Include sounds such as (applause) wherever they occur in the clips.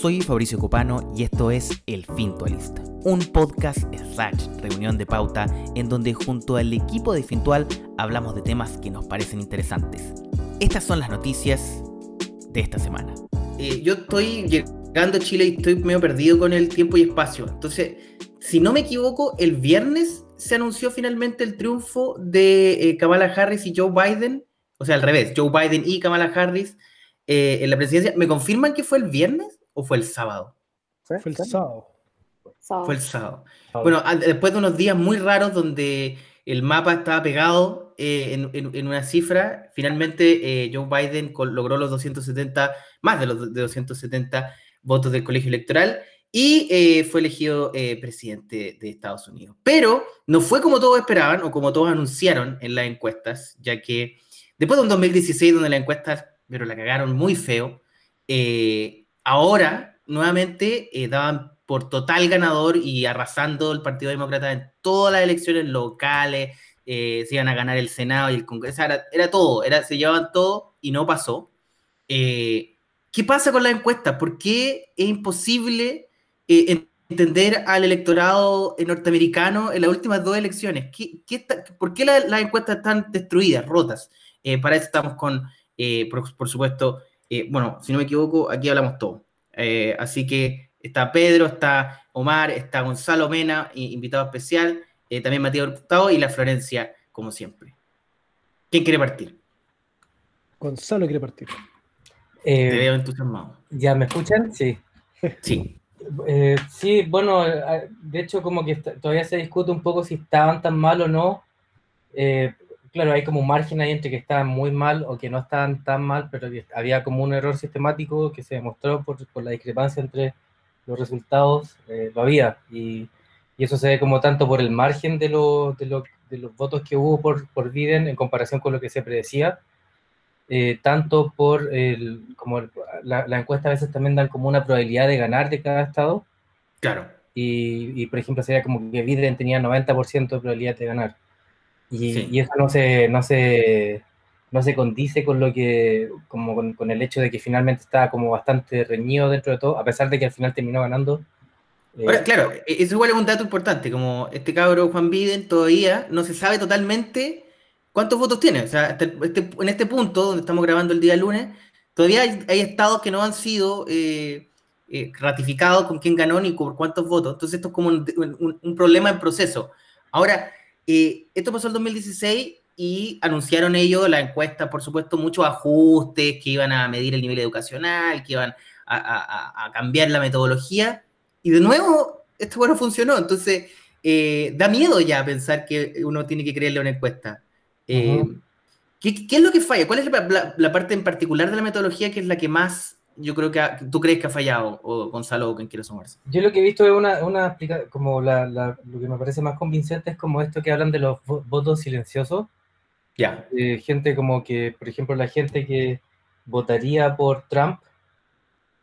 Soy Fabricio Copano y esto es El Fintualista, un podcast slash reunión de pauta en donde junto al equipo de Fintual hablamos de temas que nos parecen interesantes. Estas son las noticias de esta semana. Eh, yo estoy llegando a Chile y estoy medio perdido con el tiempo y espacio. Entonces, si no me equivoco, el viernes se anunció finalmente el triunfo de eh, Kamala Harris y Joe Biden, o sea, al revés, Joe Biden y Kamala Harris eh, en la presidencia. ¿Me confirman que fue el viernes? O fue el sábado? Fue, el sábado. Fue el sábado. Bueno, después de unos días muy raros donde el mapa estaba pegado eh, en, una cifra, finalmente eh, Joe Biden logró los 270, más de los de 270 votos del colegio electoral y eh, fue elegido presidente de Estados Unidos. Pero no fue como todos esperaban o como todos anunciaron en las encuestas, ya que después de un 2016 donde las encuestas, pero la cagaron muy feo, eh, ahora nuevamente eh, daban por total ganador y arrasando el Partido Demócrata en todas las elecciones locales, eh, se iban a ganar el Senado y el Congreso, era, todo, era, se llevaban todo y no pasó. Eh, ¿Qué pasa con la encuesta? ¿Por qué es imposible entender al electorado norteamericano en las últimas dos elecciones? ¿Qué, ¿Por qué las encuestas están destruidas, rotas? para eso estamos con, por supuesto, eh, bueno, si no me equivoco, aquí hablamos todo. Eh, así que está Pedro, está Omar, está Gonzalo Mena, invitado especial, eh, también Matías Hurtado y la Florencia, como siempre. ¿Quién quiere partir? Gonzalo quiere partir. Te veo entusiasmado. ¿Ya me escuchan? Sí. Sí. sí, bueno, de hecho como que todavía se discute un poco si estaban tan mal o no claro, hay como un margen ahí entre que estaban muy mal o que no estaban tan mal, pero había como un error sistemático que se demostró por, por la discrepancia entre los resultados, eh, lo había. Y, y, eso se ve como tanto por el margen de, lo, de, lo, de los votos que hubo por, por Biden en comparación con lo que se predecía, eh, tanto por el, como la, la, encuesta a veces también dan como una probabilidad de ganar de cada estado. Claro. Y, y por ejemplo, sería como que Biden tenía 90% de probabilidad de ganar. Y, eso no se, no, se, no se condice con lo que, como con, el hecho de que finalmente estaba como bastante reñido dentro de todo, a pesar de que al final terminó ganando. Eh, claro, e, eso igual es un dato importante, como este cabro Juan Biden todavía no se sabe totalmente cuántos votos tiene. O sea, este, en este punto, donde estamos grabando el día lunes, todavía hay, estados que no han sido eh, eh, ratificados con quién ganó ni por cuántos votos. Entonces esto es como un, un problema en proceso. Ahora, eh, esto pasó en 2016 y anunciaron ellos la encuesta, por supuesto, muchos ajustes que iban a medir el nivel educacional, que iban a, cambiar la metodología. Y de nuevo, esto bueno funcionó. Entonces, eh, da miedo ya pensar que uno tiene que creerle a una encuesta. Eh, ¿qué, es lo que falla? ¿Cuál es la, parte en particular de la metodología que es la que más yo creo que tú crees que ha fallado, o Gonzalo, o quien quiera sumarse. Yo lo que he visto es una, una como la, lo que me parece más convincente es como esto que hablan de los votos silenciosos. Ya. Eh, gente como que, por ejemplo, la gente que votaría por Trump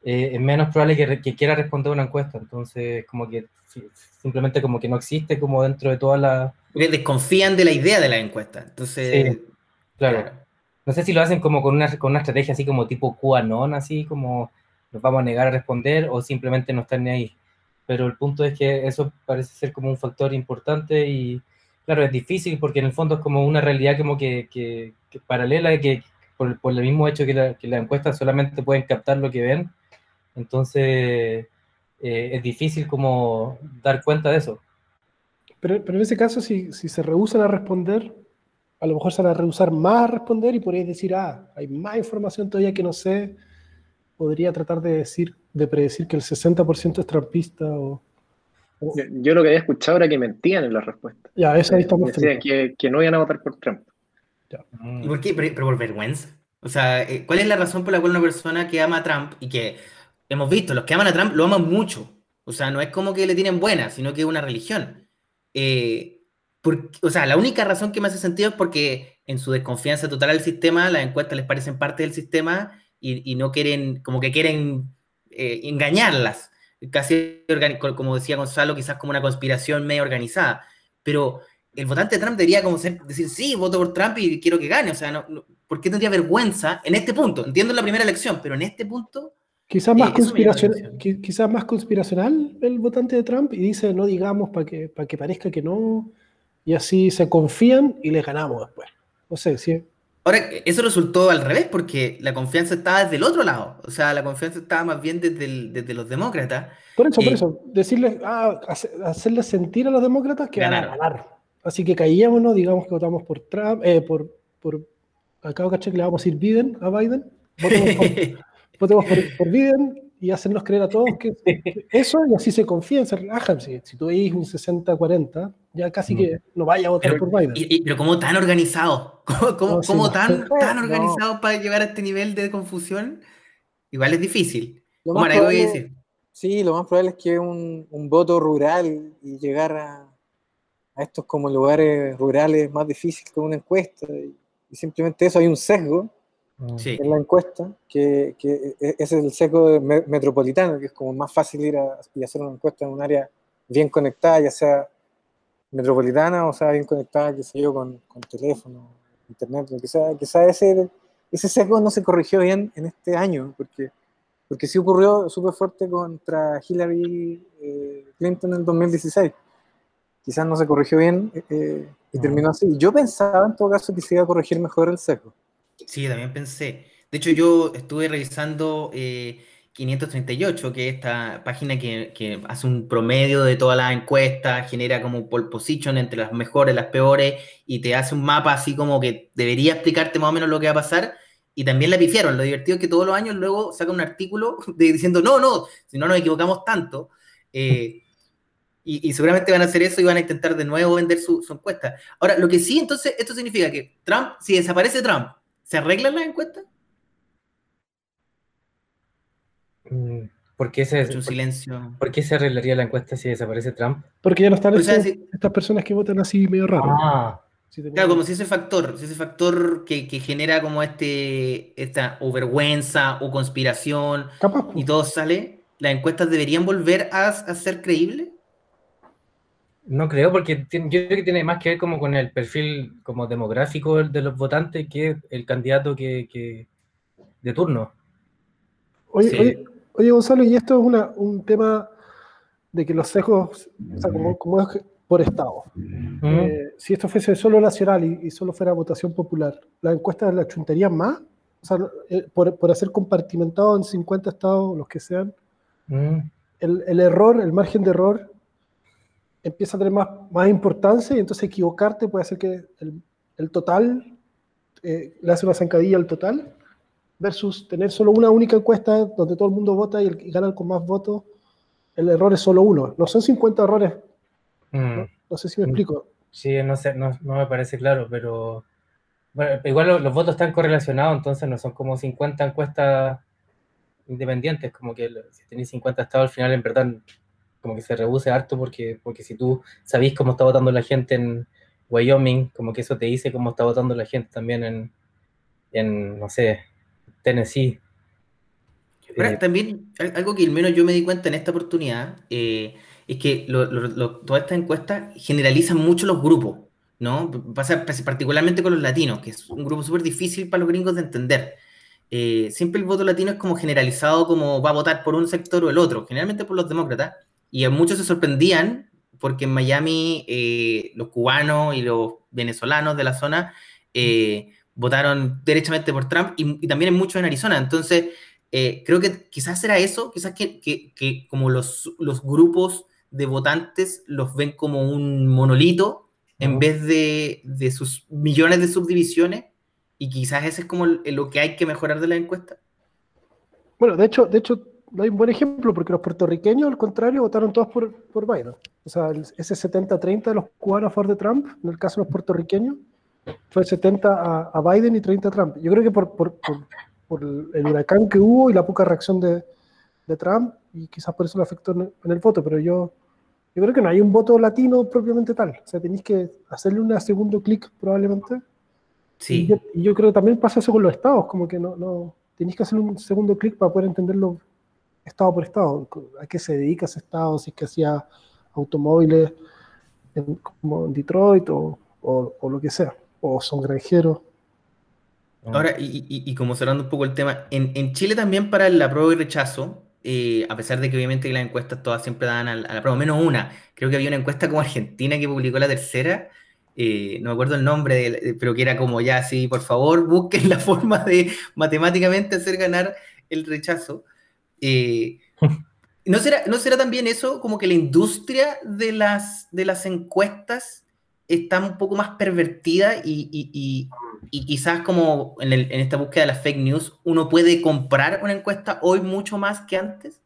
eh, es menos probable que, que, quiera responder una encuesta. Entonces, como que simplemente como que no existe como dentro de toda la... Porque desconfían de la idea de la encuesta. Entonces... claro. No sé si lo hacen como con una, con una estrategia así como tipo QAnon, así como nos vamos a negar a responder o simplemente no están ni ahí. Pero el punto es que eso parece ser como un factor importante y claro, es difícil porque en el fondo es como una realidad como que, que, que paralela, que por, por, el mismo hecho que, la, que las encuestas solamente pueden captar lo que ven, entonces eh, es difícil como dar cuenta de eso. Pero, pero en ese caso, si, si se rehusan a responder, a lo mejor se van a rehusar más a responder y podréis decir, ah, hay más información todavía que no sé. Podría tratar de decir, de predecir que el 60% es trampista o, Yo, lo que había escuchado era que mentían en la respuesta. Ya, eso ahí estamos. Decían que, que, no iban a votar por Trump. ¿Y por qué? Pero, por vergüenza. O sea, eh, ¿cuál es la razón por la cual una persona que ama a Trump y que hemos visto, los que aman a Trump lo aman mucho? O sea, no es como que le tienen buena, sino que es una religión. Eh, o sea, la única razón que me hace sentido es porque en su desconfianza total al sistema, las encuestas les parecen parte del sistema y, no quieren, como que quieren eh, engañarlas. Casi, como decía Gonzalo, quizás como una conspiración medio organizada. Pero el votante de Trump debería como decir, sí, voto por Trump y quiero que gane. O sea, no, ¿por qué tendría vergüenza en este punto? Entiendo la primera elección, pero en este punto Quizás más, Eh, conspiracional, quizás más conspiracional el votante de Trump y dice no digamos para que, para que parezca que no, y así se confían y les ganamos después. No sé, si Ahora, eso resultó al revés, porque la confianza estaba desde el otro lado. O sea, la confianza estaba más bien desde, el- desde los demócratas. Por eso, por Eh, eso, decirles, ah, hace- hacerles sentir a los demócratas que van a Ganaron. ganar. Así que callémonos, digamos que votamos por Trump, eh, por, por acá caché que le vamos a ir Biden a Biden, votemos por, (laughs) votemos por, por Biden y hacernos creer a todos que (laughs) eso y así se confían, se relajan. Si, si tú veis un 60-40, ya casi que no vaya a votar Pero- por Biden. Y- y- pero ¿cómo tan organizado? (laughs) ¿Cómo, cómo- No, sí, cómo no. tan, tan organizado para llegar a este nivel de confusión? Igual es difícil. Lo más algo voy a probable- decir. Sí, lo más probable es que un, un voto rural y llegar a, a estos como lugares rurales es más difícil que una encuesta. Y, y simplemente eso, hay un sesgo Mm. Sí. en la encuesta, que, que e- ese es el me- metropolitano, que es como más fácil ir a, y hacer una encuesta en un área bien conectada, ya sea metropolitana o sea bien conectada, qué sé yo, con, con teléfono, internet, lo que sea. Quizá ese, ese sesgo no se corrigió bien en este año, porque, porque sí ocurrió súper fuerte contra Hillary eh, Clinton en el 2016. Quizás no se corrigió bien eh, eh, y No. terminó así. Yo pensaba en todo caso que se iba a corregir mejor el sesgo. Sí, también pensé. De hecho, yo estuve revisando eh, 538, que es esta página que, hace un promedio de todas las encuestas, genera como pole position entre las mejores, las peores, y te hace un mapa así como que debería explicarte más o menos lo que va a pasar. Y también la pifiaron. Lo divertido es que todos los años luego saca un artículo (laughs) de- diciendo, no, no, si no nos equivocamos tanto. Eh, y, y seguramente van a hacer eso y van a intentar de nuevo vender su, su encuesta. Ahora, lo que sí, entonces, esto significa que Trump, si desaparece Trump, ¿se arreglan las encuestas? Mm, ¿Por qué se, por- silencio. por qué se arreglaría la encuesta si desaparece Trump? Porque ya no están O sea, estos- si- estas personas que votan así medio raro. Ah, Si Claro, como si ese factor, si ese factor que, que genera como este, esta o vergüenza o conspiración Capaz, y todo sale, ¿las encuestas deberían volver a, a ser creíbles? No creo, porque tiene- yo creo que tiene más que ver como con el perfil como demográfico de los votantes que el candidato que, que- de turno. Oye, Sí. oye, oye, Gonzalo, y esto es una, un tema de que los sesgos, o sea, como, como es por estado. Mm. Eh, si esto fuese solo nacional y, y solo fuera votación popular, ¿las encuestas las chuntarían más? O sea, eh, por, por hacer compartimentado en 50 estados, los que sean, Mm. el, el error, el margen de error, empieza a tener más, más importancia y entonces equivocarte puede hacer que el, el total eh, le hace una zancadilla al total versus tener solo una única encuesta donde todo el mundo vota y, el, y gana el con más votos, el error es solo uno. No son 50 errores, Mm. no, no sé si me explico. Sí, no sé, no, no me parece claro, pero bueno, igual lo- los, votos están correlacionados, entonces no son como 50 encuestas independientes, como que si tenéis 50 estados al final en verdad como que se reduce harto porque, porque si tú sabís cómo está votando la gente en Wyoming, como que eso te dice cómo está votando la gente también en, en no sé, Tennessee. Eh, también al- algo que al menos yo me di cuenta en esta oportunidad eh, es que lo- lo- lo- todas estas encuestas generalizan mucho los grupos, ¿no? Pasa particularmente con los latinos, que es un grupo súper difícil para los gringos de entender. Eh, siempre el voto latino es como generalizado como va a votar por un sector o el otro, generalmente por los demócratas, y a muchos se sorprendían porque en Miami eh, los cubanos y los venezolanos de la zona eh, votaron derechamente por Trump y, y también en muchos en Arizona. Entonces, eh, creo que quizás era eso, quizás que, que- que como los, los grupos de votantes los ven como un monolito en vez de, de sus millones de subdivisiones, y quizás ese es como lo que hay que mejorar de la encuesta. Bueno, de hecho, de hecho, no hay un buen ejemplo porque los puertorriqueños, al contrario, votaron todos por, por Biden. O sea, ese 70-30 de los cubanos a favor de Trump, en el caso de los puertorriqueños, fue 70 a, a Biden y 30 a Trump. Yo creo que por, por, por- por el huracán que hubo y la poca reacción de, de Trump, y quizás por eso le afectó en el, voto, pero yo, yo creo que no hay un voto latino propiamente tal. O sea, tenéis que hacerle un segundo clic probablemente. Y Sí, yo, y yo creo que también pasa eso con los estados, como que no, no tenéis que hacer un segundo clic para poder entenderlo estado por estado, a qué se dedica ese estado, si es que hacía automóviles en- como en Detroit o, o- lo que sea, o son granjeros. Ahora, y, como cerrando un poco el tema, en, Chile también para el apruebo y rechazo, eh, a pesar de que obviamente las encuestas todas siempre dan al, la apruebo, menos una, creo que había una encuesta como Argentina que publicó la tercera, eh, no me acuerdo el nombre, pero que era como ya así, por favor, busquen (laughs) la forma de matemáticamente hacer ganar el rechazo. Eh, (laughs) ¿no, será, ¿No será también eso como que la industria de las, de las encuestas está un poco más pervertida y, quizás como en, esta búsqueda de las fake news uno puede comprar una encuesta hoy mucho más que antes?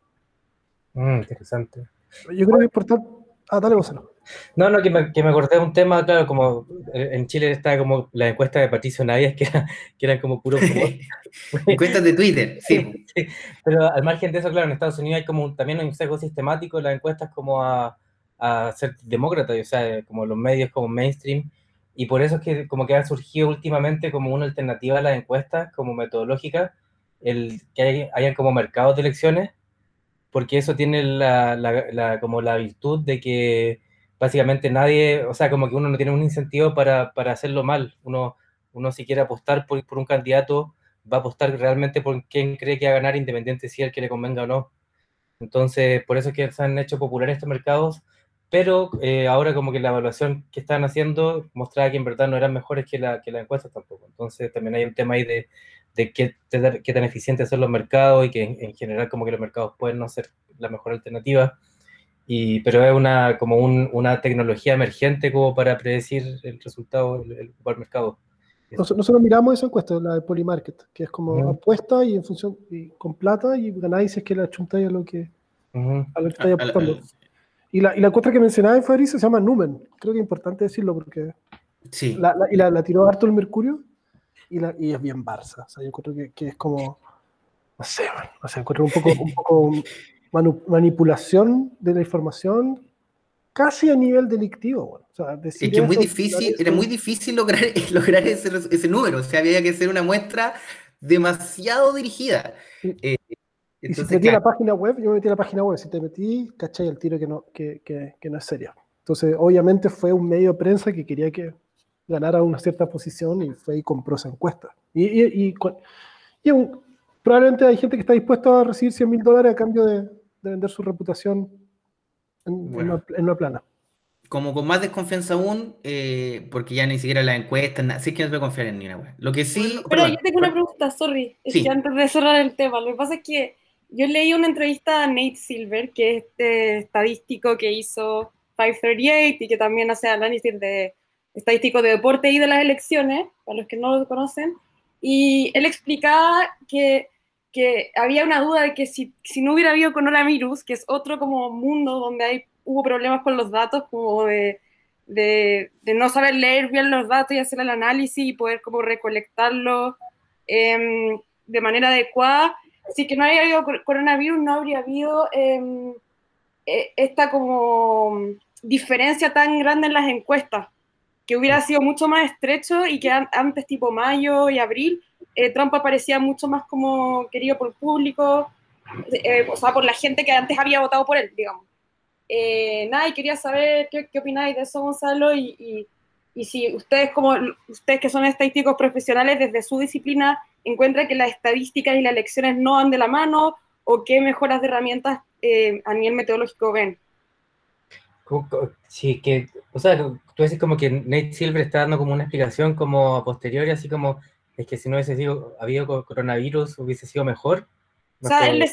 Mm, interesante. Yo creo que es importante... Ah, dale, Gonzalo. No, no, que me, que me acordé de un tema, claro, como en Chile está como la encuesta de Patricio Nayas, que, era, que eran como puros... (laughs) Encuestas de Twitter, (laughs) sí. Pero al margen de eso, claro, en Estados Unidos hay como también un sesgo sistemático las encuestas como a, a ser demócrata, o sea, como los medios como mainstream, y por eso es que como que ha surgido últimamente como una alternativa a las encuestas, como metodológica, el que hay, hayan como mercados de elecciones, porque eso tiene la, la, como la virtud de que básicamente nadie, o sea, como que uno no tiene un incentivo para, para hacerlo mal. Uno, uno si quiere apostar por, por, un candidato, va a apostar realmente por quién cree que va a ganar, independiente si el que le convenga o no. Entonces, por eso es que se han hecho populares estos mercados, pero eh, ahora como que la evaluación que están haciendo mostraba que en verdad no eran mejores que la, que la encuesta tampoco. Entonces, también hay un tema ahí de, de qué, qué tan eficientes son los mercados y que en, en general como que los mercados pueden no ser la mejor alternativa y, pero es una, como un, una tecnología emergente como para predecir el resultado del, mercado. Nosotros, miramos esa encuesta, la de Polymarket, que es como apuesta y en función y con plata y ganáis si es que la chuntáis a lo que, a lo que estáis apostando. Y la, y la encuesta que mencionaba Fabricio se llama Numen. Creo que es importante decirlo porque. Sí. La, y la, tiró harto el Mercurio y, la, y es bien Barça. O sea, yo creo que, que es como. No sé, no sé, encuentro un poco, un poco (laughs) manipulación de la información casi a nivel delictivo. O sea, es que muy difícil, era muy difícil lograr, (laughs) lograr ese, ese, número, o sea, había que hacer una muestra demasiado dirigida. Eh, y si te metí la página web, yo me metí a la página web, si te metí, cachai el tiro que no, que, que, que no es serio. Entonces, obviamente fue un medio de prensa que quería que ganara una cierta posición y fue y compró esa encuesta. Y, y, y, y un, probablemente hay gente que está dispuesta a recibir 100 mil dólares a cambio de, vender su reputación en, una, plana. Como con más desconfianza aún, eh, porque ya ni siquiera la encuesta, así que no voy a confiar en ninguna Lo que sí. pero yo tengo una pregunta, sorry, es que antes de cerrar el tema, lo que pasa es que yo leí una entrevista a Nate Silver, que es este estadístico que hizo 538 y que también hace análisis de estadístico de deporte y de las elecciones, para los que no lo conocen, y él explicaba que que había una duda de que si, si no hubiera habido coronavirus, que es otro como mundo donde hay, hubo problemas con los datos, como de, de, no saber leer bien los datos y hacer el análisis y poder como recolectarlo em, de manera adecuada, si que no había habido coronavirus, no habría habido em, e, esta como diferencia tan grande en las encuestas, que hubiera sido mucho más estrecho y que antes tipo mayo y abril eh, Trump aparecía mucho más como querido por el público, eh, o sea, por la gente que antes había votado por él, digamos. Eh, nada, y quería saber qué, qué, opináis de eso, Gonzalo, y, y, si ustedes, como ustedes que son estadísticos profesionales desde su disciplina, encuentran que las estadísticas y las elecciones no van de la mano, o qué mejoras de herramientas a nivel metodológico ven. Sí, que, o sea, tú dices como que Nate Silver está dando como una explicación como a posteriori, así como es que si no hubiese sido, habido coronavirus, hubiese sido mejor. O sea, él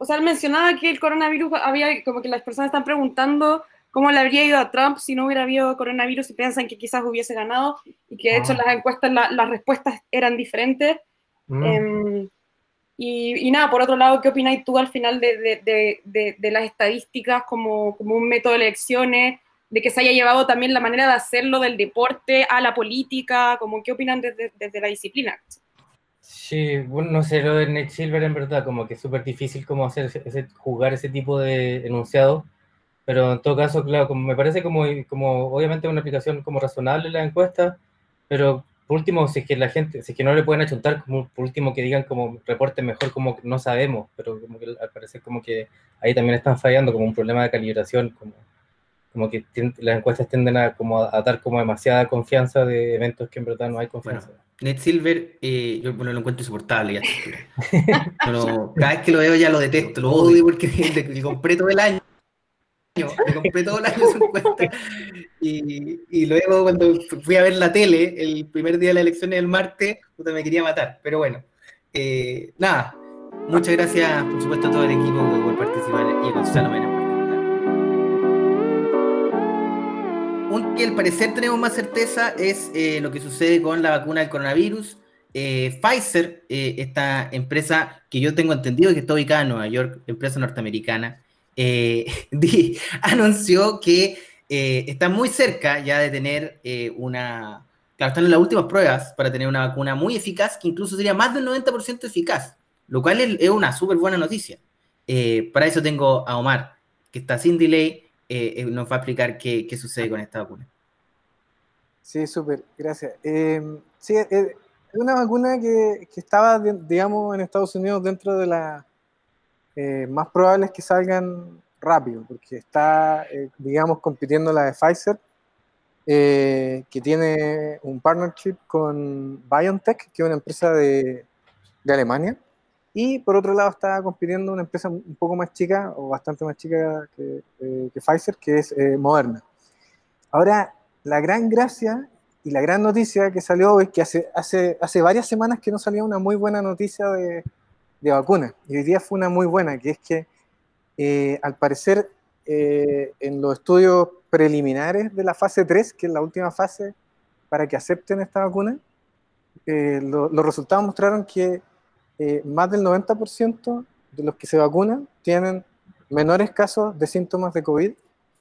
o sea, él mencionaba que el coronavirus había, como que las personas están preguntando cómo le habría ido a Trump si no hubiera habido coronavirus y piensan que quizás hubiese ganado y que de hecho ah. las encuestas, las respuestas eran diferentes. Mm. Em, y, nada, por otro lado, ¿qué opináis tú al final de, de, de, de las estadísticas como, como, un método de elecciones? De que se haya llevado también la manera de hacerlo del deporte a la política, como qué opinan desde, desde la disciplina. Sí, bueno, no sé, lo de Nate Silver en verdad, como que es súper difícil como hacer ese, jugar ese tipo de enunciado, pero en todo caso, claro, como me parece como, como obviamente una aplicación como razonable la encuesta, pero por último, si es que la gente, si es que no le pueden achuntar, como por último que digan como reporte mejor como no sabemos, pero como que al parecer como que ahí también están fallando como un problema de calibración, como como que las encuestas tienden a, como a, dar como demasiada confianza de eventos que en verdad no hay confianza. Ned Silver, eh, yo bueno, lo encuentro insoportable ya. (laughs) Pero cada vez que lo veo ya lo detesto, lo odio porque (laughs) le, compré todo el año. Le compré todo el año su encuesta. Y, y, luego cuando fui a ver la tele, el primer día de la elección del martes, puta, me quería matar. Pero bueno, eh, nada. Muchas gracias, por supuesto, a todo el equipo por participar y a Gonzalo Mena que al parecer tenemos más certeza es eh, lo que sucede con la vacuna del coronavirus. Eh, Pfizer, eh, esta empresa que yo tengo entendido que está ubicada en Nueva York, empresa norteamericana, (laughs) anunció que está muy cerca ya de tener una... Claro, están en las últimas pruebas para tener una vacuna muy eficaz, que incluso sería más del 90% eficaz, lo cual es, una súper buena noticia. para eso tengo a Omar, que está sin delay eh, eh, nos va a explicar qué, qué, sucede con esta vacuna. Sí, súper, gracias. Eh, sí, es una vacuna que, que, estaba, digamos, en Estados Unidos dentro de las más probables que salgan rápido, porque está, digamos, compitiendo la de Pfizer, que tiene un partnership con BioNTech, que es una empresa de, de Alemania, y por otro lado está compitiendo una empresa un poco más chica o bastante más chica que, eh, Pfizer, que es eh, Moderna. Ahora, la gran gracia y la gran noticia que salió es que hace, hace, hace varias semanas que no salía una muy buena noticia de, de vacuna. Y hoy día fue una muy buena, que es que eh, al parecer en los estudios preliminares de la fase 3, que es la última fase para que acepten esta vacuna, los resultados mostraron que eh, más del 90% de los que se vacunan tienen menores casos de síntomas de COVID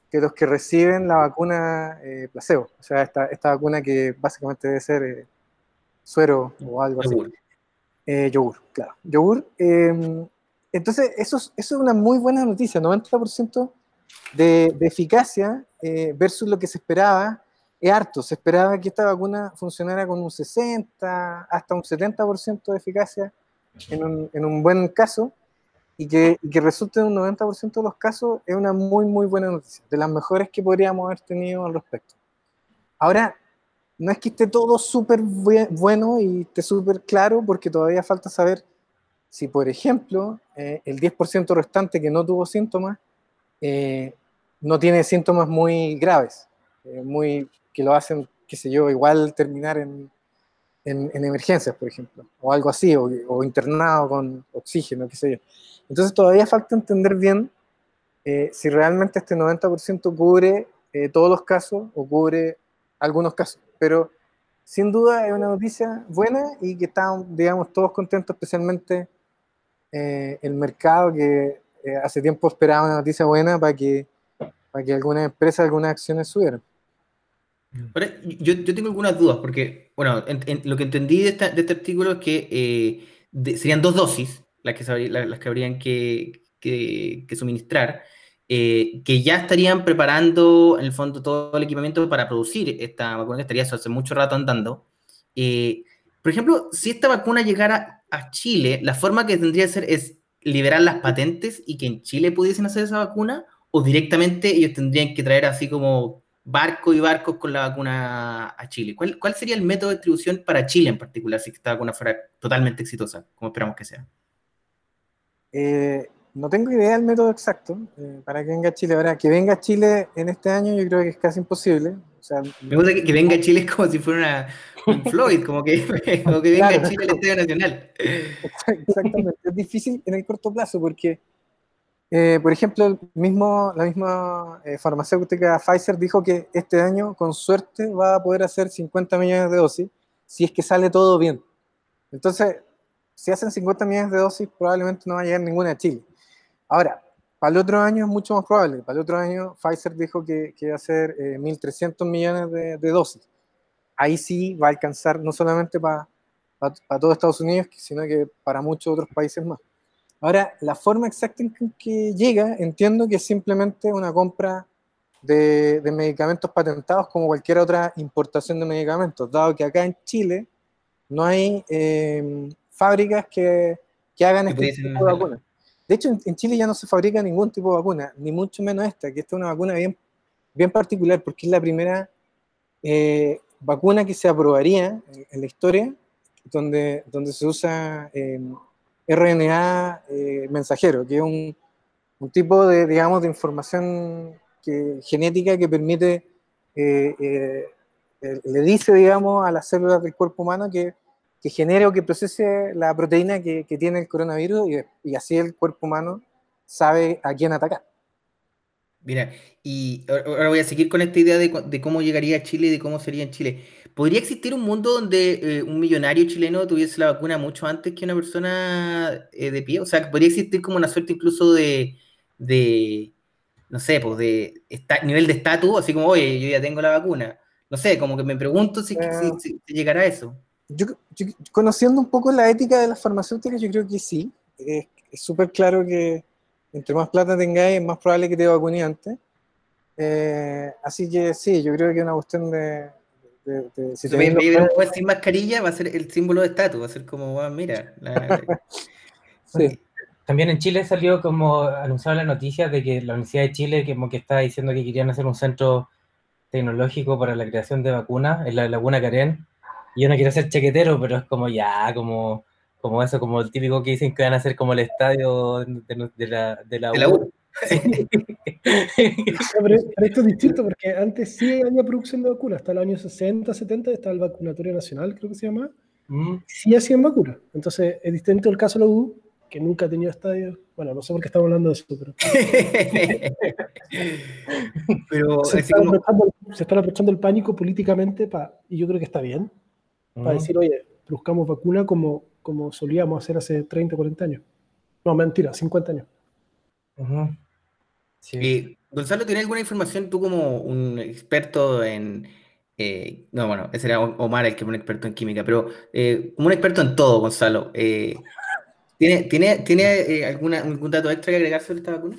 que los que reciben la vacuna eh, placebo, o sea, esta, esta, vacuna que básicamente debe ser eh, suero o algo así. yogur, claro. Yogur. Entonces, eso es, eso es una muy buena noticia, 90% de, de eficacia versus lo que se esperaba, es harto. Se esperaba que esta vacuna funcionara con un 60 hasta un 70% de eficacia en un, en un buen caso y que, y que resulte en un 90% de los casos es una muy, muy buena noticia, de las mejores que podríamos haber tenido al respecto. Ahora, no es que esté todo súper bueno y esté súper claro, porque todavía falta saber si, por ejemplo, eh, el 10% restante que no tuvo síntomas, eh, no tiene síntomas muy graves, eh, muy, que lo hacen, qué sé yo, igual terminar en, en, emergencias, por ejemplo, o algo así, o, internado con oxígeno, qué sé yo. Entonces todavía falta entender bien eh, si realmente este 90% cubre eh, todos los casos o cubre algunos casos. Pero sin duda es una noticia buena y que estamos, digamos, todos contentos, especialmente eh, el mercado que hace tiempo esperaba una noticia buena para que, para que algunas empresas, algunas acciones subieran. Yo, yo, tengo algunas dudas, porque bueno, lo que entendí de, este artículo es que eh, serían dos dosis las que, las que habrían que, suministrar, eh, que ya estarían preparando en el fondo todo el equipamiento para producir esta vacuna que estaría hace mucho rato andando. Eh, por ejemplo, si esta vacuna llegara a Chile, la forma que tendría que ser es liberar las patentes y que en Chile pudiesen hacer esa vacuna, o directamente ellos tendrían que traer así como barcos y barcos con la vacuna a Chile. ¿Cuál, ¿Cuál, sería el método de distribución para Chile en particular si esta vacuna fuera totalmente exitosa, como esperamos que sea? Eh, no tengo idea del método exacto eh, para que venga a Chile. Ahora, que venga a Chile en este año yo creo que es casi imposible. O sea, Me gusta que, venga a Chile como si fuera un Floyd, como que, (laughs) que venga a Chile el Estadio Nacional. Exactamente, es difícil en el corto plazo porque eh, por ejemplo, mismo, la misma eh, farmacéutica Pfizer dijo que este año, con suerte, va a poder hacer 50 millones de dosis si es que sale todo bien. Entonces, si hacen 50 millones de dosis, probablemente no va a llegar ninguna a Chile. Ahora, para el otro año es mucho más probable. Para el otro año, Pfizer dijo que, que va a hacer 1.300 eh, millones de, de, dosis. Ahí sí va a alcanzar no solamente para, para, para todo Estados Unidos, sino que para muchos otros países más. Ahora, la forma exacta en que llega, entiendo que es simplemente una compra de, medicamentos patentados como cualquier otra importación de medicamentos, dado que acá en Chile no hay em, fábricas que, hagan este tipo de vacunas. De hecho, en, Chile ya no se fabrica ningún tipo de vacuna, ni mucho menos esta, que esta es una vacuna bien, bien particular porque es la primera eh, vacuna que se aprobaría en, la historia donde, donde se usa em, RNA eh, mensajero, que es un, tipo de, digamos, de información genética que permite, eh, eh, le dice, digamos, a las células del cuerpo humano que, que genere o que procese la proteína que, tiene el coronavirus y, así el cuerpo humano sabe a quién atacar. Mira, y ahora voy a seguir con esta idea de, cómo llegaría a Chile y de cómo sería en Chile. ¿Podría existir un mundo donde eh, un millonario chileno tuviese la vacuna mucho antes que una persona eh, de pie? O sea, ¿podría existir como una suerte incluso de, no sé, pues de nivel de estatus, así como, oye, yo ya tengo la vacuna? No sé, como que me pregunto si, si, llegará a eso. Yo, conociendo un poco la ética de las farmacéuticas, yo creo que sí. es súper claro que entre más plata tengáis, es más probable que te vacunes antes. Eh, así que sí, yo creo que es una cuestión de. Si te sin mascarilla va a ser el símbolo de estatus, va a ser como, mira. (laughs) También en Chile salió como anunciado la noticia de que la Universidad de Chile como que está diciendo que querían hacer un centro tecnológico para la creación de vacunas en la Laguna Carén. Y yo no quiero ser chaquetero, pero es como ya, como como eso, como el típico que dicen que van a ser como el estadio de, la, de la, U. (laughs) pero, esto es distinto porque antes sí había producción de vacunas, hasta el año 60, 70 estaba el vacunatorio nacional, creo que se llama, mm. sí hacían vacunas. Entonces es distinto el caso de la U, que nunca ha tenido estadio. Bueno, no sé por qué estamos hablando de eso, pero. (laughs) pero se, están aprovechando, el pánico políticamente pa, y yo creo que está bien. Para mm. decir, oye, buscamos vacuna como como solíamos hacer hace 30, 40 años. No, mentira, 50 años. Sí. Gonzalo, ¿tienes alguna información tú como un experto en... Eh, no, bueno, ese era Omar el que es un experto en química, pero eh, como un experto en todo, Gonzalo, eh, ¿tiene, tiene, ¿tiene alguna, algún dato extra que agregar sobre esta vacuna?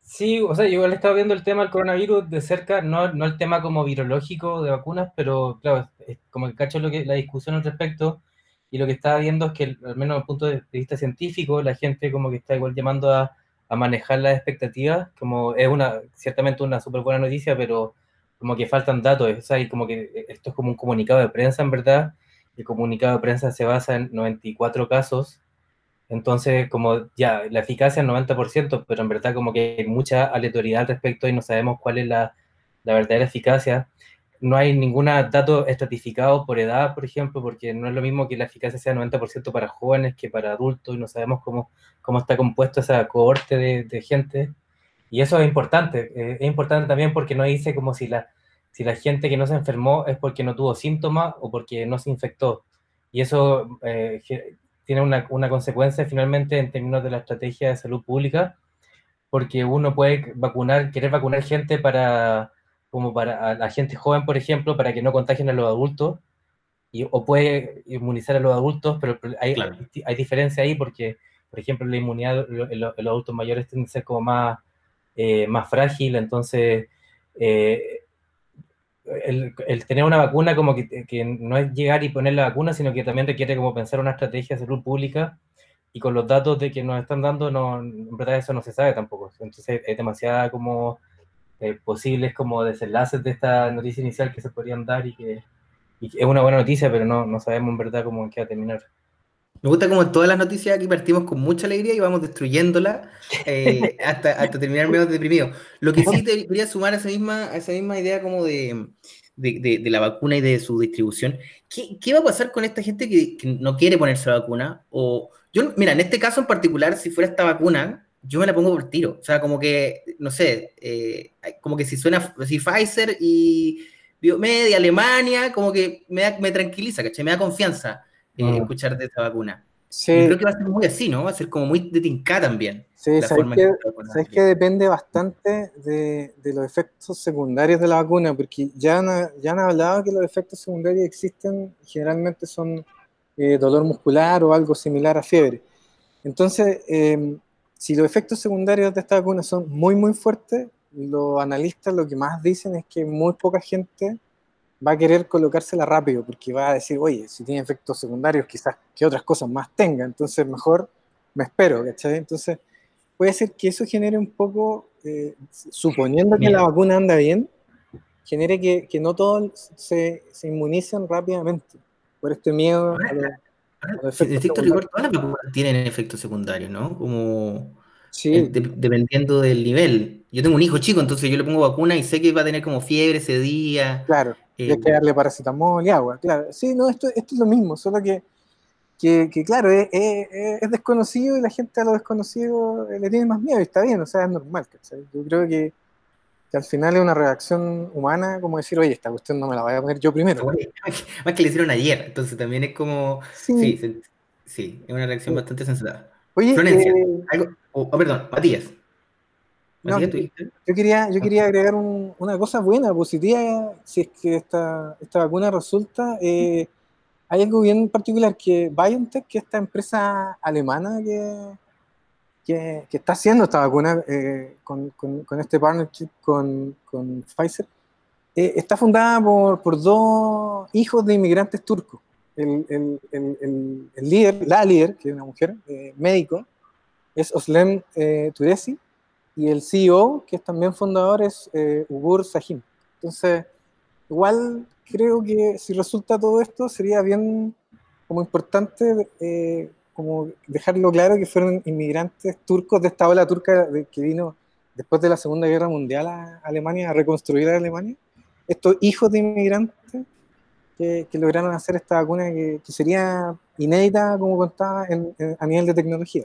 Sí, o sea, yo igual he estado viendo el tema del coronavirus de cerca, no, no el tema como virológico de vacunas, pero claro, como que cacho lo que, la discusión al respecto, y lo que estaba viendo es que, al menos desde el punto de vista científico, la gente como que está igual llamando a, a manejar las expectativas, como es una, ciertamente una súper buena noticia, pero como que faltan datos, o como que esto es como un comunicado de prensa, en verdad, el comunicado de prensa se basa en 94 casos, entonces como ya, la eficacia es 90%, pero en verdad como que hay mucha aleatoriedad al respecto y no sabemos cuál es la, la verdadera eficacia no hay ningún dato estratificado por edad, por ejemplo, porque no es lo mismo que la eficacia sea 90% para jóvenes que para adultos y no sabemos cómo, cómo está compuesto esa cohorte de, gente. Y eso es importante. Eh, es importante también porque no dice como si la, si la gente que no se enfermó es porque no tuvo síntomas o porque no se infectó. Y eso eh, tiene una, una consecuencia finalmente en términos de la estrategia de salud pública, porque uno puede vacunar, querer vacunar gente para como para la gente joven, por ejemplo, para que no contagien a los adultos, y, o puede inmunizar a los adultos, pero hay, hay, diferencia ahí porque, por ejemplo, la inmunidad en los, adultos mayores tiende a ser como más, eh, más frágil, entonces eh, el, el, tener una vacuna como que, que, no es llegar y poner la vacuna, sino que también requiere como pensar una estrategia de salud pública y con los datos de que nos están dando, no, en verdad eso no se sabe tampoco. Entonces es demasiada como eh, posibles como desenlaces de esta noticia inicial que se podrían dar y que, es una buena noticia, pero no, no sabemos en verdad cómo qué va a terminar. Me gusta como en todas las noticias aquí partimos con mucha alegría y vamos destruyéndola eh, (laughs) hasta, hasta terminar menos deprimido. Lo que sí (laughs) te quería sumar a esa misma, a esa misma idea como de, de, de, la vacuna y de su distribución. ¿Qué, ¿Qué, va a pasar con esta gente que, que, no quiere ponerse la vacuna? O yo, mira, en este caso en particular, si fuera esta vacuna, yo me la pongo por tiro. O sea, como que, no sé, eh, como que si suena si Pfizer y Biomedia, Alemania, como que me, me tranquiliza, ¿cachai? Me da confianza eh, ah. escuchar de esta vacuna. Sí. creo que va a ser muy así, ¿no? Va a ser como muy de tinca también. Sí, sabes que, que, depende bastante de, de, los efectos secundarios de la vacuna, porque ya han, ya han hablado que los efectos secundarios existen, generalmente son eh, dolor muscular o algo similar a fiebre. Entonces, eh, si los efectos secundarios de esta vacuna son muy, muy fuertes, los analistas lo que más dicen es que muy poca gente va a querer colocársela rápido, porque va a decir, oye, si tiene efectos secundarios, quizás que otras cosas más tenga, entonces mejor me espero, ¿cachai? Entonces, puede ser que eso genere un poco, eh, suponiendo que la vacuna anda bien, genere que, que no todos se, se, inmunicen rápidamente por este miedo En estricto rigor, todas las vacunas tienen efectos secundarios, ¿no? Como sí. dependiendo del nivel. Yo tengo un hijo chico, entonces yo le pongo vacuna y sé que va a tener como fiebre ese día. Claro, eh, hay que darle paracetamol y agua, claro. Sí, no, esto, esto es lo mismo, solo que, que, claro, es, es, desconocido y la gente a lo desconocido le tiene más miedo y está bien, o sea, es normal. Yo creo que al final es una reacción humana, como decir, oye, esta cuestión no me la voy a poner yo primero. (laughs) Más que le hicieron ayer, entonces también es como. Sí, sí, es una reacción bastante sensata. Oye, Florencia, eh, algo, oh, perdón, Matías. Matías yo, quería, yo quería agregar una cosa buena, positiva, si es que esta, esta vacuna resulta. Eh, hay algo bien particular que BioNTech, que es esta empresa alemana que, que, está haciendo esta vacuna eh, con, con, este partnership con, con Pfizer, eh, está fundada por, por, dos hijos de inmigrantes turcos. El, el, el, el líder, la líder, que es una mujer, eh, médico, es Oslem Turesi, y el CEO, que es también fundador, es Ugur Sahim. Entonces, igual creo que si resulta todo esto, sería bien como importante como dejarlo claro que fueron inmigrantes turcos de esta ola turca que vino después de la Segunda Guerra Mundial a Alemania, a reconstruir a Alemania. Estos hijos de inmigrantes que, lograron hacer esta vacuna que, sería inédita, como contaba, a nivel de tecnología.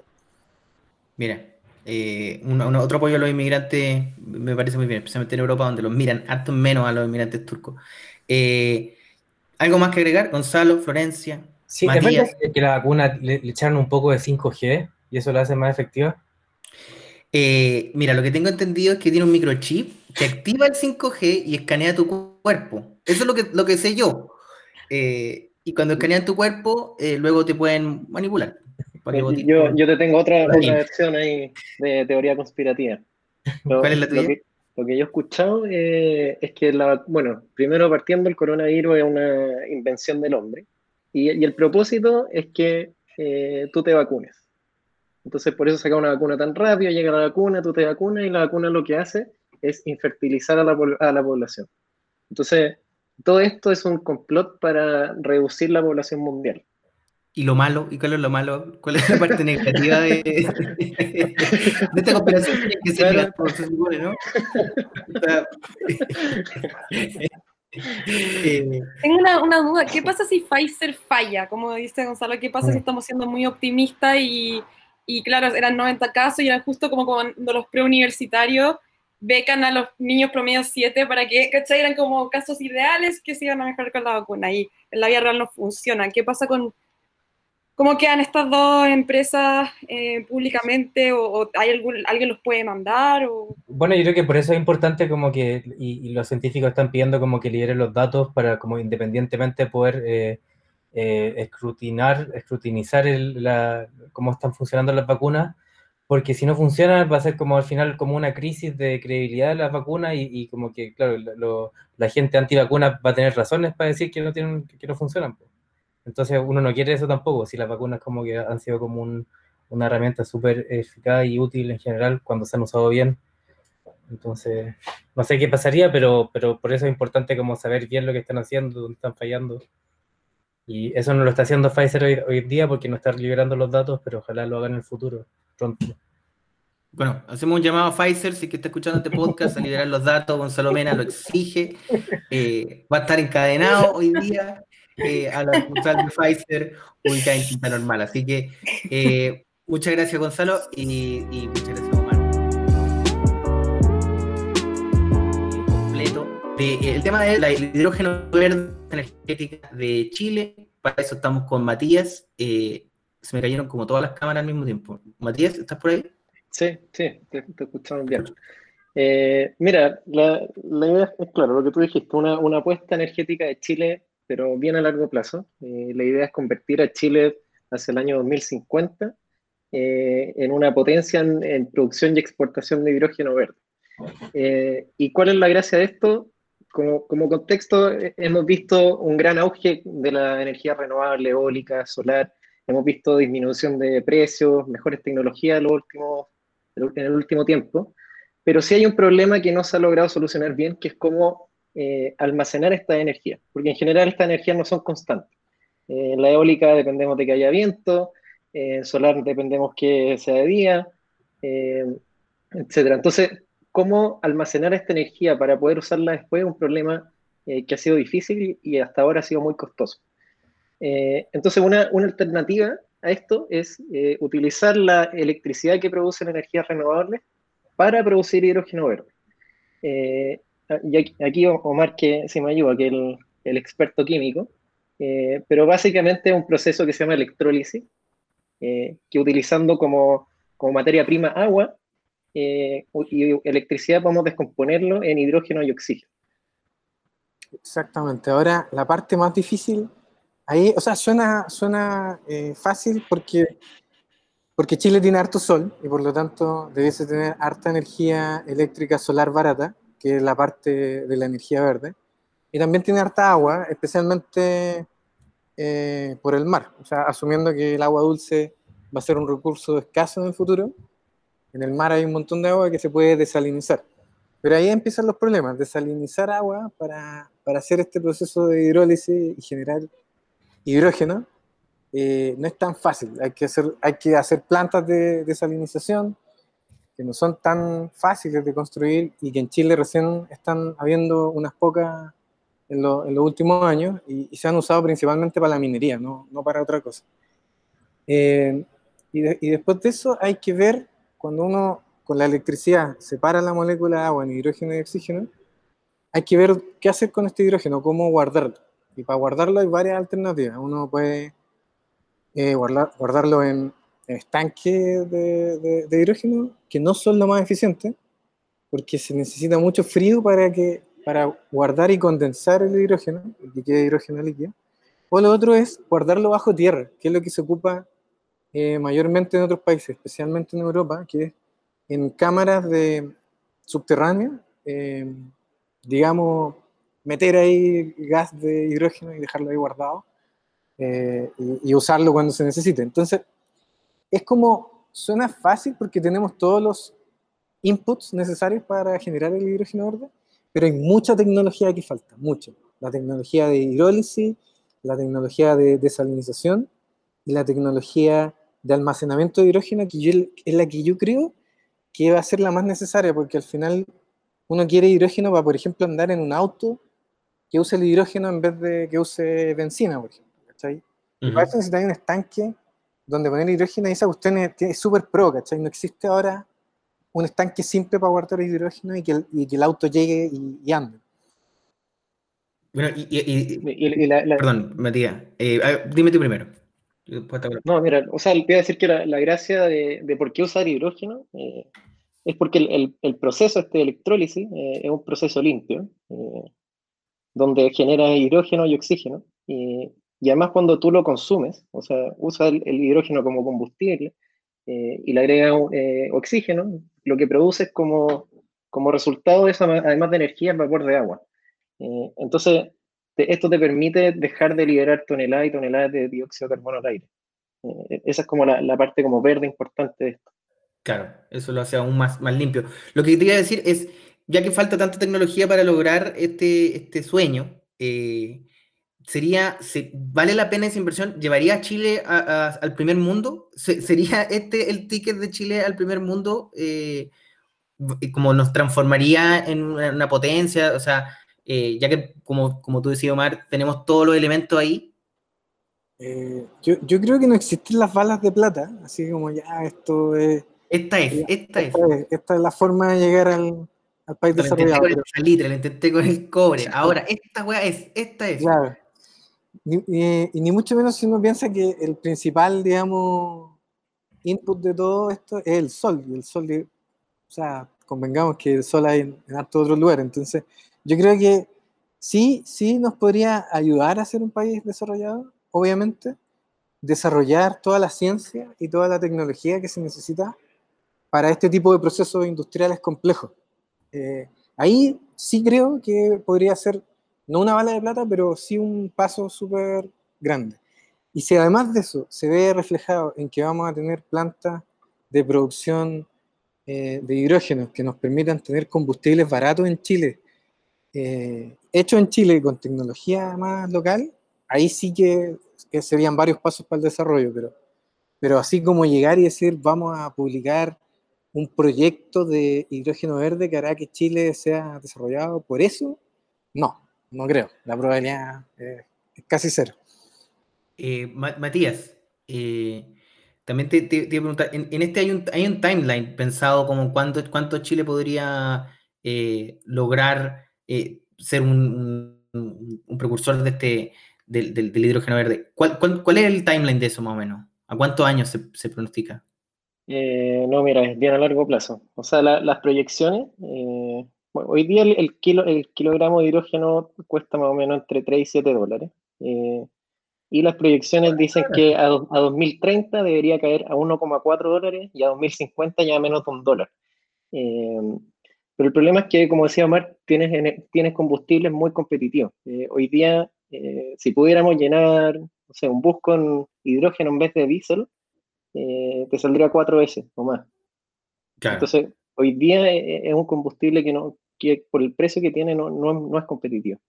Mira, eh, otro apoyo a los inmigrantes me parece muy bien, especialmente en Europa, donde los miran harto menos a los inmigrantes turcos. Eh, ¿Algo más que agregar? Gonzalo, Florencia. Sí, ¿es verdad que la vacuna le, echaron un poco de 5G y eso la hace más efectiva? Eh, mira, lo que tengo entendido es que tiene un microchip que activa el 5G y escanea tu cuerpo. Eso es lo que, lo que sé yo. Eh, y cuando escanean tu cuerpo, eh, luego te pueden manipular. Yo, yo, te tengo otra, versión ahí de teoría conspirativa. ¿Cuál es la tuya? Lo que, yo he escuchado es que, la, bueno, primero partiendo, el coronavirus es una invención del hombre y, el propósito es que eh, tú te vacunes. Entonces, por eso saca una vacuna tan rápido, llega la vacuna, tú te vacunas y la vacuna lo que hace es infertilizar a la, a la población. Entonces, todo esto es un complot para reducir la población mundial. ¿Y lo malo? ¿Y cuál es lo malo? ¿Cuál es la parte negativa de, (laughs) de esta conspiración? Que se, supone, ¿no? (laughs) Eh, Tengo una, duda, ¿qué pasa si Pfizer falla? Como dice Gonzalo, ¿qué pasa si estamos siendo muy optimistas y, claro, eran 90 casos y eran justo como cuando los preuniversitarios becan a los niños promedio 7 para que, ¿cachai? Eran como casos ideales que se iban a mejorar con la vacuna y en la vida real no funcionan. ¿Qué pasa con ¿Cómo quedan estas dos empresas eh, públicamente o, hay algún, alguien los puede mandar? O... Bueno, yo creo que por eso es importante como que, y, los científicos están pidiendo como que lideren los datos para como independientemente poder eh, eh, escrutinar, escrutinizar la, cómo están funcionando las vacunas, porque si no funcionan va a ser como al final como una crisis de credibilidad de las vacunas y, como que, claro, la gente antivacuna va a tener razones para decir que no, tienen, que no funcionan. Entonces uno no quiere eso tampoco, si las vacunas como que han sido como una herramienta súper eficaz y útil en general cuando se han usado bien. Entonces, no sé qué pasaría, pero, pero por eso es importante como saber bien lo que están haciendo, dónde están fallando. Y eso no lo está haciendo Pfizer hoy, hoy día porque no está liberando los datos, pero ojalá lo haga en el futuro, pronto. Bueno, hacemos un llamado a Pfizer, si que está escuchando este podcast, a liberar los datos, Gonzalo Mena lo exige, eh, va a estar encadenado hoy día eh, a la sucursal de (laughs) Pfizer ubicada en Quinta Normal. Así que eh, muchas gracias, Gonzalo, y, muchas gracias, Omar. Completo. Eh, el tema del hidrógeno verde energética de Chile, para eso estamos con Matías. se me cayeron como todas las cámaras al mismo tiempo. Matías, ¿estás por ahí? Sí, sí, te, te escuchamos bien. mira, la, idea es claro, lo que tú dijiste, una, una apuesta energética de Chile pero bien a largo plazo. Eh, la idea es convertir a Chile hacia el año 2050 eh, en una potencia en, producción y exportación de hidrógeno verde. Eh, ¿Y cuál es la gracia de esto? Como, como, contexto, hemos visto un gran auge de la energía renovable, eólica, solar, hemos visto disminución de precios, mejores tecnologías en, en el último tiempo, pero sí hay un problema que no se ha logrado solucionar bien, que es cómo eh, almacenar esta energía, porque en general estas energías no son constantes. en la eólica dependemos de que haya viento, en solar dependemos que sea de día, etcétera. Entonces, ¿cómo almacenar esta energía para poder usarla después es un problema que ha sido difícil y hasta ahora ha sido muy costoso. entonces, una, una alternativa a esto es eh, utilizar la electricidad que producen energías renovables para producir hidrógeno verde. Eh, y aquí Omar que se me ayuda, que es el, experto químico, eh, pero básicamente es un proceso que se llama electrólisis, que utilizando como, materia prima agua y electricidad podemos descomponerlo en hidrógeno y oxígeno. Exactamente. Ahora, la parte más difícil Ahí, o sea, suena, suena eh, fácil porque, porque Chile tiene harto sol y por lo tanto debiese tener harta energía eléctrica solar barata, que es la parte de la energía verde. Y también tiene harta agua, especialmente eh, por el mar. O sea, asumiendo que el agua dulce va a ser un recurso escaso en el futuro, en el mar hay un montón de agua que se puede desalinizar. Pero ahí empiezan los problemas, desalinizar agua para, para hacer este proceso de hidrólisis y generar hidrógeno, eh, no es tan fácil. Hay que hacer, hay que hacer plantas de desalinización que no son tan fáciles de construir y que en Chile recién están habiendo unas pocas en, los últimos años y, se han usado principalmente para la minería, no, no para otra cosa. Eh, y, y, después de eso hay que ver cuando uno con la electricidad separa la molécula de agua en hidrógeno y oxígeno, hay que ver qué hacer con este hidrógeno, cómo guardarlo. Y para guardarlo hay varias alternativas. Uno puede eh, guardarlo en, estanques de, hidrógeno, que no son lo más eficiente, porque se necesita mucho frío para, que, para guardar y condensar el hidrógeno, y que quede hidrógeno líquido. O lo otro es guardarlo bajo tierra, que es lo que se ocupa eh, mayormente en otros países, especialmente en Europa, que es en cámaras de subterráneas, eh, digamos, meter ahí gas de hidrógeno y dejarlo ahí guardado eh, y, usarlo cuando se necesite. Entonces, es como, suena fácil porque tenemos todos los inputs necesarios para generar el hidrógeno verde, pero hay mucha tecnología que falta, mucha. La tecnología de hidrólisis, la tecnología de desalinización y la tecnología de almacenamiento de hidrógeno, que es la que yo creo que va a ser la más necesaria, porque al final uno quiere hidrógeno para, por ejemplo, andar en un auto que use el hidrógeno en vez de que use benzina, por ejemplo. ¿cachai? Uh Para eso un estanque donde poner hidrógeno y esa cuestión es súper pro, ¿cachai? No existe ahora un estanque simple para guardar el hidrógeno y que el, y que el auto llegue y, ande. Bueno, y, perdón, Matías, eh, dime tú primero. No, mira, o sea, voy a decir que la, gracia de, de, por qué usar hidrógeno eh, es porque el, el, proceso este de electrólisis eh, es un proceso limpio. Eh, donde genera hidrógeno y oxígeno. Y, además cuando tú lo consumes, o sea, usas el, hidrógeno como combustible eh, y le agregas eh, oxígeno, lo que produces como, como resultado de además de energía, es vapor de agua. Eh, entonces, esto te permite dejar de liberar toneladas y toneladas de dióxido de carbono al aire. esa es como la, la, parte como verde importante de esto. Claro, eso lo hace aún más, más limpio. Lo que quería decir es, ya que falta tanta tecnología para lograr este, este sueño, eh, sería, ¿vale la pena esa inversión? ¿Llevaría a Chile al primer mundo? ¿Sería este el ticket de Chile al primer mundo? Eh, como nos transformaría en una, potencia, o sea, eh, ya que como, como tú decías, Omar, tenemos todos los elementos ahí. yo, yo, creo que no existen las balas de plata, así como ya esto es... Esta es, esta, es. Esta es la forma de llegar al, al país lo desarrollado. Intenté con el salitre, lo intenté con el cobre. Ahora, esta weá es, esta es. Claro. Y, ni mucho menos si uno piensa que el principal, digamos, input de todo esto es el sol. Y el sol, o sea, convengamos que el sol hay en, en harto otros lugares. Entonces, yo creo que sí, sí nos podría ayudar a ser un país desarrollado, obviamente, desarrollar toda la ciencia y toda la tecnología que se necesita para este tipo de procesos industriales complejos. Eh, ahí sí creo que podría ser, no una bala de plata, pero sí un paso súper grande. Y si además de eso se ve reflejado en que vamos a tener plantas de producción eh, de hidrógeno que nos permitan tener combustibles baratos en Chile, eh, hechos en Chile con tecnología más local, ahí sí que serían varios pasos para el desarrollo, pero, pero así como llegar y decir, vamos a publicar un proyecto de hidrógeno verde que hará que Chile sea desarrollado por eso, no, no creo. La probabilidad es casi cero. Eh, Matías, eh, también te, te, te preguntar, en, este hay un, hay un timeline pensado como cuánto, cuánto Chile podría eh, lograr eh, ser un, un, precursor de este, del, del, hidrógeno verde. ¿Cuál, ¿Cuál, cuál, es el timeline de eso más o menos? ¿A cuántos años se, se pronostica? Eh, no, mira, es bien a largo plazo. O sea, la, las proyecciones, bueno, hoy día el, el, kilo, el kilogramo de hidrógeno cuesta más o menos entre 3 y 7 dólares. Y las proyecciones dicen que a, a 2030 debería caer a 1,4 dólares y a 2050 ya a menos de un dólar. Eh, pero el problema es que, como decía Omar, tienes, tienes combustibles muy competitivos. Eh, hoy día, eh, si pudiéramos llenar o sea, un bus con hidrógeno en vez de diésel, te saldría cuatro veces o más. Entonces, hoy día es un combustible que, no, que por el precio que tiene no, no, no es competitivo.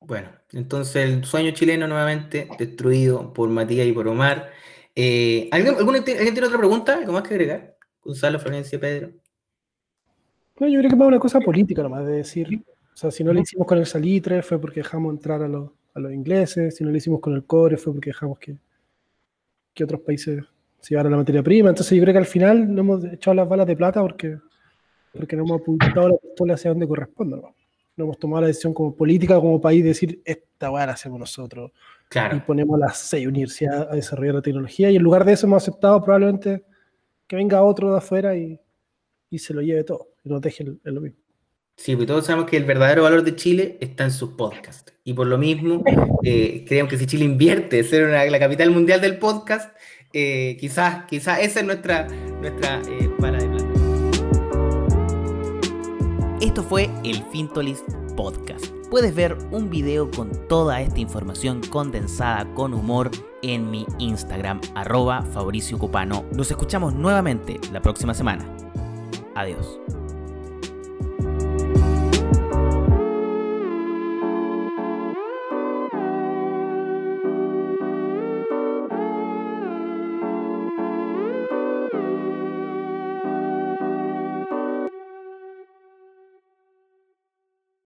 Bueno, entonces el sueño chileno nuevamente destruido por Matías y por Omar. Eh, ¿alguien, tiene otra pregunta? ¿Algo más que agregar? Gonzalo, Florencia, Pedro. No, yo creo que es más una cosa política nomás, de decir, o sea, si no lo hicimos con el salitre fue porque dejamos entrar a, los, a los ingleses, si no lo hicimos con el cobre fue porque dejamos que, que otros países se llevaran la materia prima. Entonces yo creo que al final no hemos echado las balas de plata porque, porque no hemos apuntado la pistola hacia donde corresponde. ¿no? no hemos tomado la decisión como política, como país, de decir, esta weá la hacemos nosotros. Y ponemos las seis universidades a desarrollar la tecnología. Y en lugar de eso hemos aceptado probablemente que venga otro de afuera y, y se lo lleve todo. Y nos deje el, lo mismo. Sí, pues todos sabemos que el verdadero valor de Chile está en sus podcasts. Y por lo mismo, (laughs) eh, creemos que si Chile invierte en ser la capital mundial del podcast, eh, quizás, quizás esa es nuestra, nuestra eh, de esto fue el Fintolist Podcast. Puedes ver un video con toda esta información condensada con humor en mi Instagram, arroba Fabricio Cupano. Nos escuchamos nuevamente la próxima semana. Adiós.